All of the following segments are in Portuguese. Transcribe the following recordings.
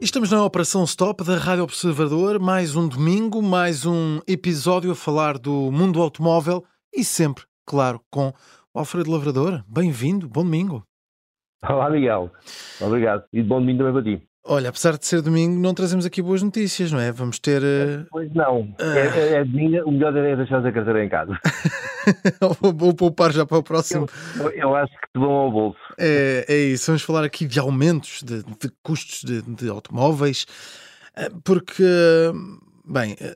Estamos na Operação Stop da Rádio Observador, mais um domingo, mais um episódio a falar do mundo automóvel e sempre, claro, com o Alfredo Lavrador. Bem-vindo, bom domingo. Olá, Miguel. Obrigado. E bom domingo também para ti. Olha, apesar de ser domingo, não trazemos aqui boas notícias, não é? Vamos ter. Uh... Pois não. É, é, é domingo, o melhor é deixar a carteira em casa. Vou poupar já para o próximo. Eu, eu, acho que te vão ao bolso. É, é isso. Vamos falar aqui de aumentos de, de custos de, de, automóveis, eh, porque. Bem, eh,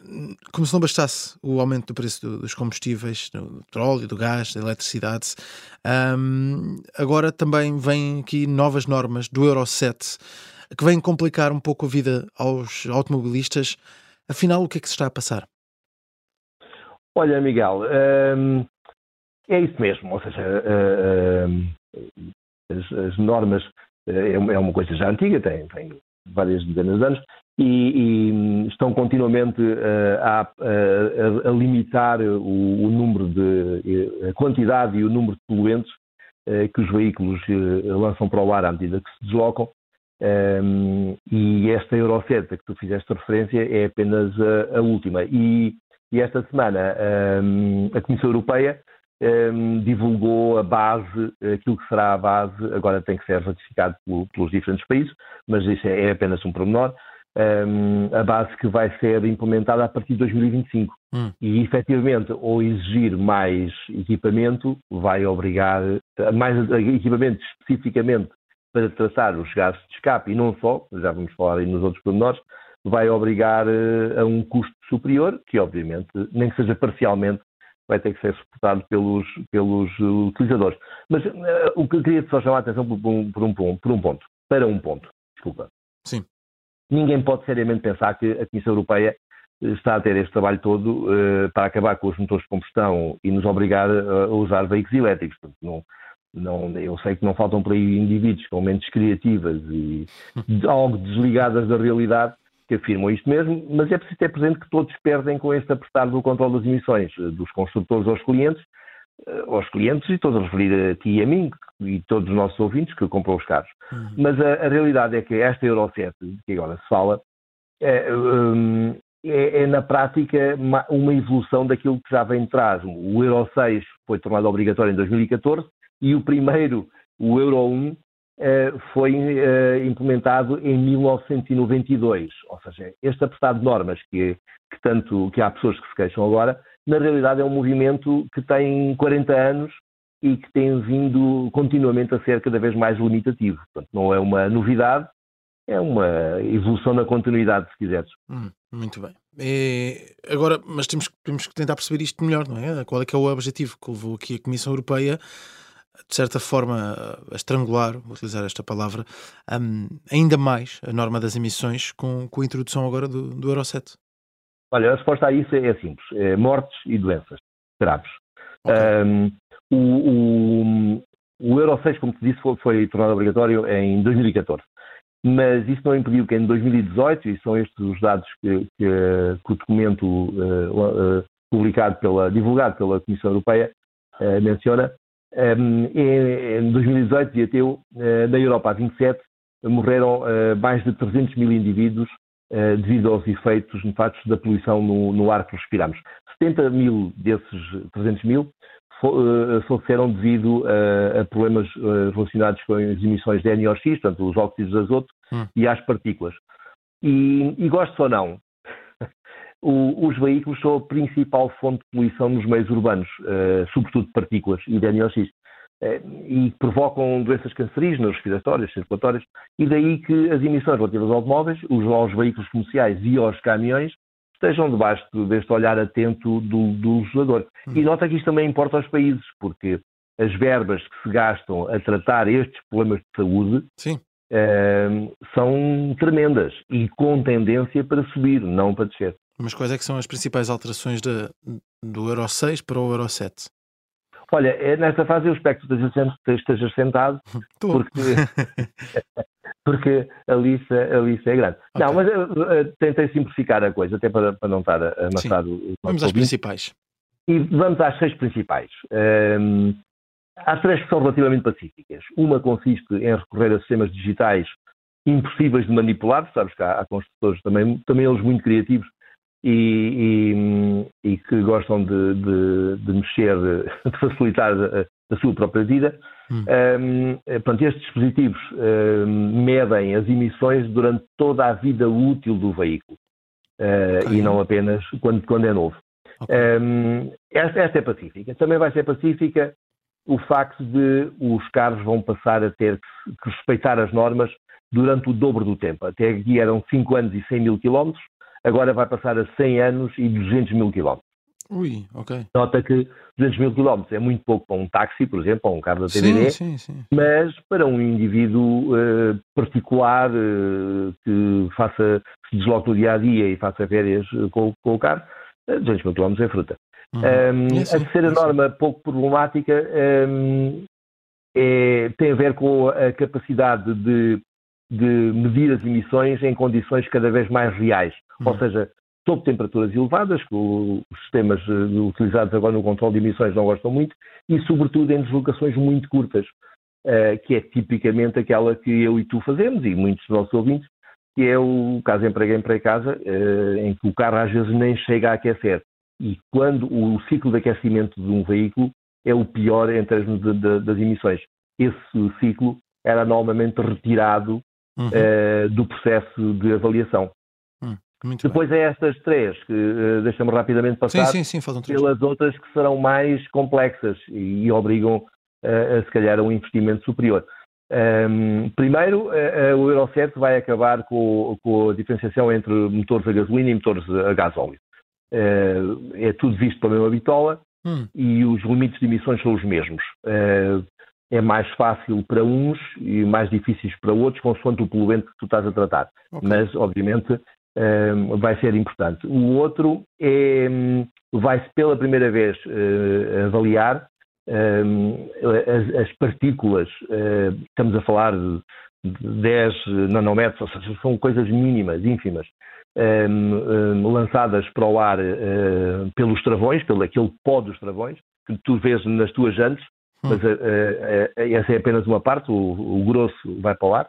como se não bastasse o aumento do preço do, dos combustíveis, do petróleo, do gás, da eletricidade, um, agora também vêm aqui novas normas do Euro 7 que vêm complicar um pouco a vida aos automobilistas. Afinal, o que é que se está a passar? Olha, Miguel, hum, é isso mesmo. Ou seja, hum, as, as, normas é, é uma coisa já antiga, tem, tem várias dezenas de anos, e, e estão continuamente uh, a, a, a, limitar o, o, número de a quantidade e o número de poluentes que os veículos lançam para o ar à medida que se deslocam um, e esta Euro 7 a que tu fizeste referência é apenas a, a última. E, e, esta semana um, a Comissão Europeia um, divulgou a base, aquilo que será a base, agora tem que ser ratificado pelo, pelos diferentes países, mas isso é, é apenas um pormenor, a base que vai ser implementada a partir de 2025. Hum. E efetivamente, ou exigir mais equipamento, vai obrigar, mais equipamento especificamente para tratar os gases de escape e não só, já vamos falar aí nos outros pormenores, vai obrigar uh, a um custo superior, que obviamente, nem que seja parcialmente, vai ter que ser suportado pelos, pelos utilizadores. Mas uh, o que eu queria só chamar a atenção por, um, por, um, por um ponto, para um ponto, desculpa. Sim. Ninguém pode seriamente pensar que a Comissão Europeia está a ter este trabalho todo uh, para acabar com os motores de combustão e nos obrigar a usar veículos elétricos. Não, não, eu sei que não faltam por aí indivíduos com mentes criativas e algo desligadas da realidade que afirmam isto mesmo, mas é preciso ter presente que todos perdem com este apertar do controle das emissões, eh, dos construtores aos clientes, eh, aos clientes, e estou a referir a ti e a mim e todos os nossos ouvintes que compram os carros. Uhum. Mas a, a, realidade é que esta Euro 7, que agora se fala, é, um, é, é, na prática uma, evolução daquilo que já vem de trás. O Euro 6 foi tornado obrigatório em 2014 e o primeiro, o Euro 1, eh, foi eh, implementado em 1992. Ou seja, este apertado de normas que, que, tanto que há pessoas que se queixam agora, na realidade é um movimento que tem 40 anos e que tem vindo continuamente a ser cada vez mais limitativo. Portanto, não é uma novidade, é uma evolução na continuidade, se quiseres. Hum, muito bem. E agora, mas temos, temos que tentar perceber isto melhor, não é? Qual é que é o objetivo que levou aqui a Comissão Europeia de certa forma, a estrangular, vou utilizar esta palavra, um, ainda mais a norma das emissões com, com a introdução agora do, do Euro 7? Olha, a resposta a isso é, simples: é mortes e doenças graves. Okay. Um, o, o, o, Euro 6, como te disse, foi, foi tornado obrigatório em 2014 mas isso não impediu que em 2018, e são estes os dados que, que, que o documento uh, uh, publicado pela, divulgado pela Comissão Europeia uh, menciona, em 2018, dia teu, eh, na Europa, a 27, morreram mais de 300 mil indivíduos devido aos efeitos nefastos da poluição no, no ar que respiramos. 70 mil desses 300 mil faleceram devido a, a, problemas relacionados com as emissões de NOx, portanto, os óxidos de azoto, hum. e às partículas. E, e gosto ou não, o, os veículos são a principal fonte de poluição nos meios urbanos, uh, sobretudo de partículas e de NOx, uh, e provocam doenças cancerígenas, respiratórias, circulatórias, e daí que as emissões relativas aos automóveis, os, aos veículos comerciais e aos caminhões estejam debaixo deste olhar atento do, do legislador. Hum. E nota que isto também importa aos países, porque as verbas que se gastam a tratar estes problemas de saúde uh, são tremendas e com tendência para subir, não para descer. Mas quais é que são as principais alterações de, do Euro 6 para o Euro 7? Olha, é nesta fase eu espero que esteja, esteja sentado, porque, porque a lista, a lista é grande. Okay. Não, mas eu, eu, tentei simplificar a coisa, até para, para não estar amassado. Vamos às principais. E vamos às seis principais. Um, há três que são relativamente pacíficas. Uma consiste em recorrer a sistemas digitais impossíveis de manipular, sabes que há, há construtores também, também eles muito criativos e, e, e que gostam de, de, de, mexer, de facilitar a, a sua própria vida. Hum. Um, portanto, estes dispositivos um, medem as emissões durante toda a vida útil do veículo uh, okay. e não apenas quando, quando é novo. Okay. Um, esta, esta, é pacífica. Também vai ser pacífica o facto de os carros vão passar a ter que, que respeitar as normas durante o dobro do tempo. Até aqui eram 5 anos e 100 mil quilómetros, agora vai passar a 100 anos e 200 mil quilómetros. Ui, ok. Nota que 200 mil quilómetros é muito pouco para um táxi, por exemplo, ou um carro da TVD, sim, sim, sim. mas para um indivíduo uh, particular uh, que faça, se desloque no dia a dia e faça férias uh, com, com, o carro, 200 mil quilómetros é fruta. Uhum. Um, a terceira norma pouco problemática um, é, tem a ver com a capacidade de, de medir as emissões em condições cada vez mais reais, uhum. ou seja, sob temperaturas elevadas, que os sistemas eh, utilizados agora no controle de emissões não gostam muito, e sobretudo em deslocações muito curtas, uh, que é tipicamente aquela que eu e tu fazemos, e muitos dos nossos ouvintes, que é o caso emprego para casa, uh, em que o carro às vezes nem chega a aquecer. E quando o ciclo de aquecimento de um veículo é o pior em termos de, de, das emissões. Esse ciclo era normalmente retirado uhum. uh, do processo de avaliação. Muito Depois bem. é estas três, que uh, deixa-me rapidamente passar sim, sim, sim, pelas outras que serão mais complexas e, e obrigam uh, a, se calhar, a um investimento superior. Um, primeiro, uh, o Euro 7 vai acabar com, com, a diferenciação entre motores a gasolina e motores a gasóleo. é tudo visto pela mesma bitola hum. e os limites de emissões são os mesmos. é mais fácil para uns e mais difíceis para outros, consoante o poluente que tu estás a tratar. Okay. Mas, obviamente, vai ser importante. O outro é, vai-se pela primeira vez uh, avaliar as, as, partículas, uh, estamos a falar de, de 10 nanômetros, ou seja, são coisas mínimas, ínfimas, lançadas para o ar uh, pelos travões, pelo aquele pó dos travões, que tu vês nas tuas jantes, hum. mas essa é apenas uma parte, o, o grosso vai para o ar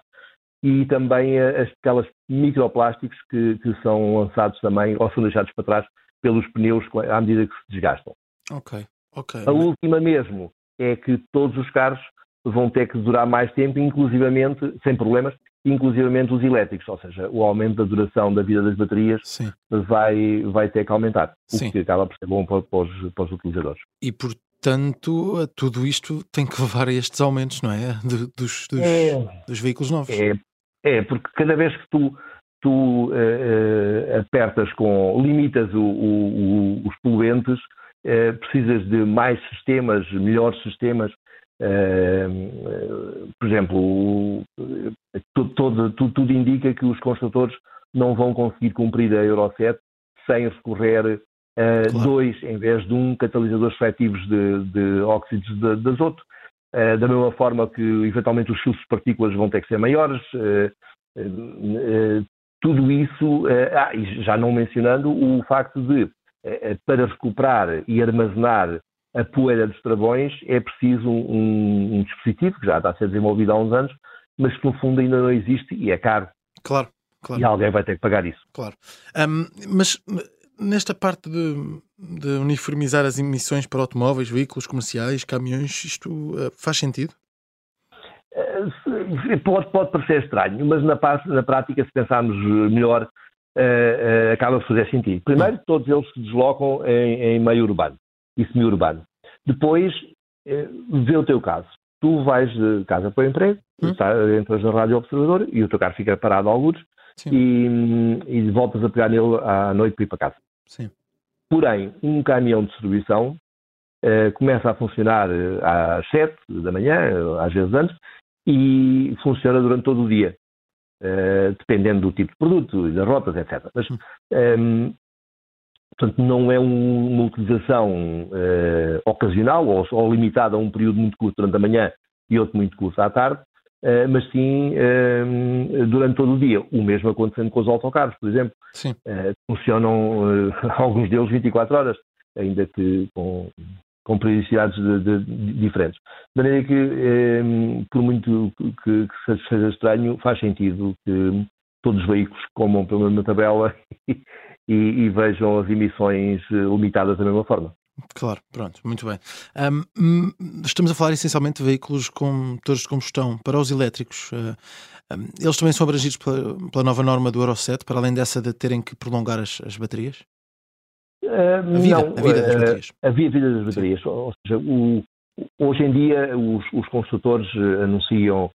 e também aquelas microplásticos que, que, são lançados também ou são deixados para trás pelos pneus à medida que se desgastam. Ok, ok. A última mesmo é que todos os carros vão ter que durar mais tempo, inclusivamente, sem problemas, inclusivamente os elétricos, ou seja, o aumento da duração da vida das baterias vai, vai ter que aumentar, o Sim. que acaba por ser bom para, para, os, para os utilizadores. E portanto, tudo isto tem que levar a estes aumentos, não é? Dos, dos, é, dos veículos novos. É, é, porque cada vez que tu, tu uh, apertas com, limitas o, o, os poluentes, uh, precisas de mais sistemas, melhores sistemas. Uh, por exemplo, todo, tudo, tudo indica que os construtores não vão conseguir cumprir a Euro 7 sem recorrer a claro. dois em vez de um catalisadores seletivos de, de óxidos de, de azoto. Eh, da mesma forma que eventualmente os filtros de partículas vão ter que ser maiores. Eh, eh, tudo isso, ah, já não mencionando o facto de, para recuperar e armazenar a poeira dos travões, é preciso um, um, dispositivo que já está a ser desenvolvido há uns anos, mas que no fundo ainda não existe e é caro. Claro, claro. E alguém vai ter que pagar isso. Claro. Um, mas nesta parte de, de, uniformizar as emissões para automóveis, veículos comerciais, caminhões, isto uh, faz sentido? Uh, pode, pode parecer estranho, mas na, na prática, se pensarmos melhor, uh, acaba por fazer sentido. Primeiro, hum. todos eles se deslocam em, em meio urbano e semi-urbano. Depois, vê o teu caso. Tu vais de casa para o emprego, hum. entras na rádio observador e o teu carro fica parado a alguns e, e, voltas a pegar nele à noite para ir para casa. Sim. Porém, um caminhão de distribuição uh, começa a funcionar eh, às 7 da manhã, às vezes antes, e funciona durante todo o dia, uh, dependendo do tipo de produto e das rotas, etc. Mas, um, ehm, portanto, não é um, uma utilização uh, ocasional ou, ou, limitada a um período muito curto durante a manhã e outro muito curto à tarde, Uh, mas sim uh, durante todo o dia. O mesmo acontecendo com os autocarros, por exemplo. Uh, funcionam alguns deles 24 horas, ainda que com, com periodicidades de, de, diferentes. De maneira que, eh, por muito que, que, seja estranho, faz sentido que todos os veículos comam pela mesma tabela e, e, vejam as emissões eh, limitadas da mesma forma. Claro, pronto, muito bem. Um, estamos a falar essencialmente de veículos com motores de combustão. Para os elétricos, uh, um, eles também são abrangidos pela, pela, nova norma do Euro 7, para além dessa de terem que prolongar as, as baterias? Uh, a, vida, não, a vida das baterias. A vida das baterias. Ou seja, o, hoje em dia os, os construtores anunciam,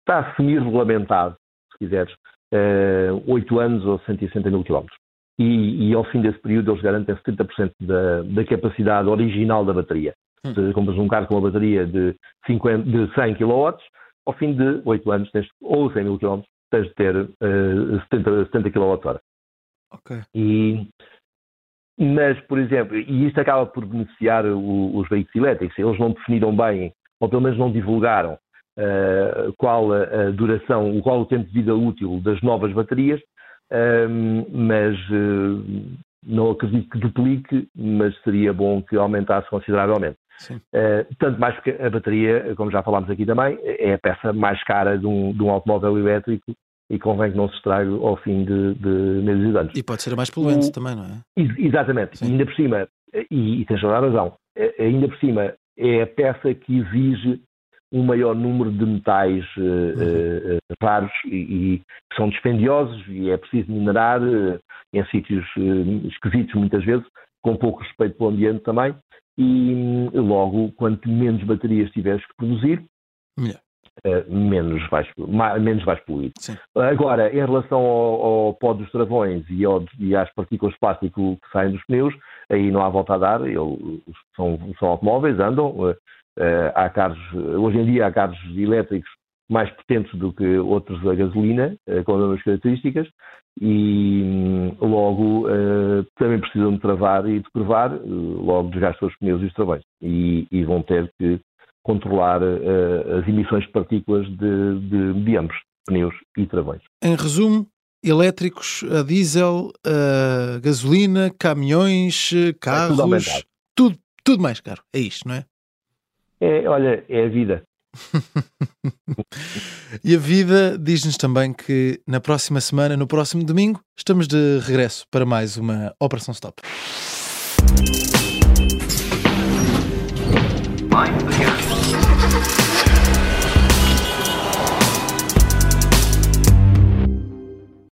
está semi-regulamentado, se quiseres, uh, 8 anos ou 160 mil quilómetros. E, e, ao fim desse período eles garantem 70% da, da capacidade original da bateria. Hum. Se compras um carro com uma bateria de, 50, de 100 kW, ao fim de 8 anos tens, ou 100 mil km, tens de ter uh, 70, 70 kWh. Ok. E, mas, por exemplo, e isto acaba por beneficiar o, os veículos elétricos, eles não definiram bem, ou pelo menos não divulgaram, uh, qual a, a, duração, qual o tempo de vida útil das novas baterias, um, mas uh, não acredito que duplique, mas seria bom que aumentasse consideravelmente. Uh, tanto mais porque a bateria, como já falámos aqui também, é a peça mais cara de um, de um automóvel elétrico e convém que não se estrague ao fim de, de meses e anos. E pode ser mais poluente o, também, não é? Exatamente. E ainda por cima, e, e tens toda a razão, ainda por cima é a peça que exige um maior número de metais uh, uh, raros e, que são dispendiosos e é preciso minerar uh, em sítios esquisitos muitas vezes, com pouco respeito pelo ambiente também, e hum, logo, quanto menos baterias tiveres que produzir, menos, vais, menos vais poluir. Sim. Agora, em relação ao, ao pó dos travões e, ao, e, às partículas de plástico que saem dos pneus, aí não há volta a dar, eles são, são automóveis, andam, há carros, hoje em dia há carros elétricos mais potentes do que outros a gasolina, uh, com as mesmas características, e um, logo também precisam de travar e de curvar, logo desgastam os pneus e os travões. E, e vão ter que controlar as emissões de partículas de, de, de ambos, pneus e travões. Em resumo, elétricos, a diesel, a gasolina, caminhões, carros, é tudo, tudo, tudo mais caro. É isto, não é? É, olha, é a vida. e a vida diz-nos também que na próxima semana, no próximo domingo, estamos de regresso para mais uma Operação Stop.